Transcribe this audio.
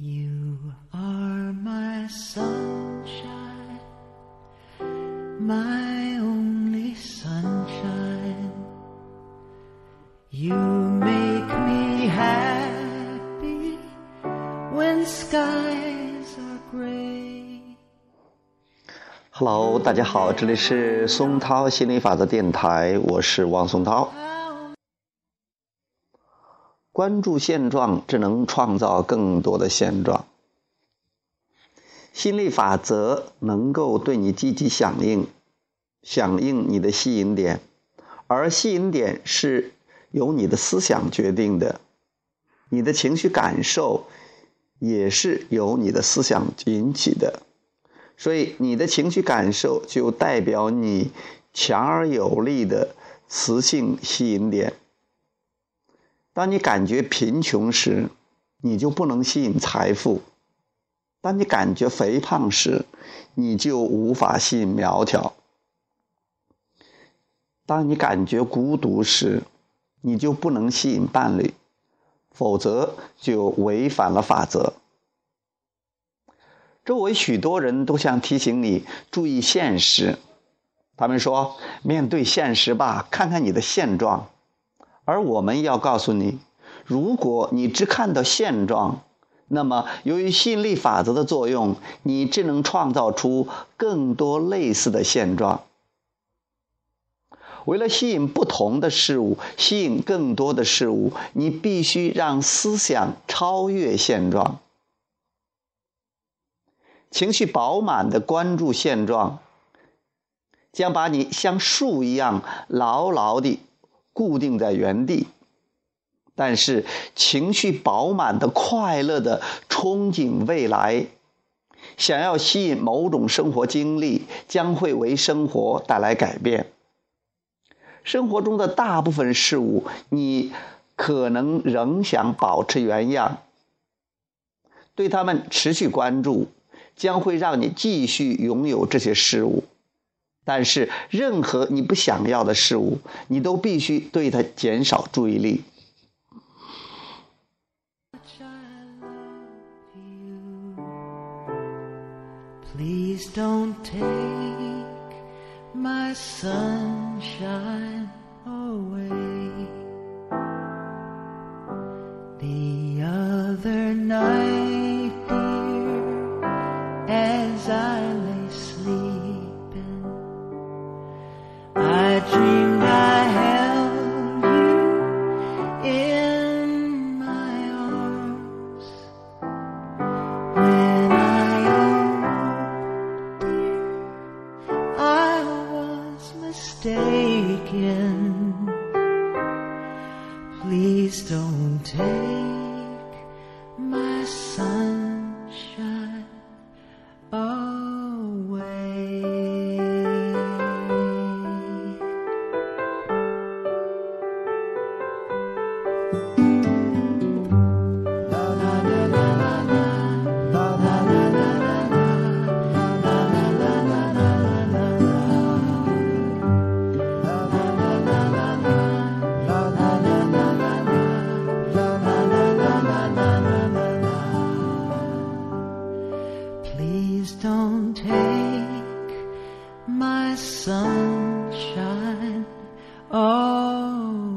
You are my sunshine, my only sunshine. You make me happy when skies are gray. Hello，大家好，这里是松涛心理法则电台，我是汪松涛。关注现状，只能创造更多的现状。心理法则能够对你积极响应，响应你的吸引点，而吸引点是由你的思想决定的，你的情绪感受也是由你的思想引起的，所以你的情绪感受就代表你强而有力的磁性吸引点。当你感觉贫穷时，你就不能吸引财富；当你感觉肥胖时，你就无法吸引苗条；当你感觉孤独时，你就不能吸引伴侣，否则就违反了法则。周围许多人都想提醒你注意现实，他们说：“面对现实吧，看看你的现状。”而我们要告诉你，如果你只看到现状，那么由于吸引力法则的作用，你只能创造出更多类似的现状。为了吸引不同的事物，吸引更多的事物，你必须让思想超越现状。情绪饱满的关注现状，将把你像树一样牢牢地。固定在原地，但是情绪饱满的、快乐的憧憬未来，想要吸引某种生活经历，将会为生活带来改变。生活中的大部分事物，你可能仍想保持原样，对他们持续关注，将会让你继续拥有这些事物。但是，任何你不想要的事物，你都必须对它减少注意力。Please don't take my sunshine away. The other night. Please don't take all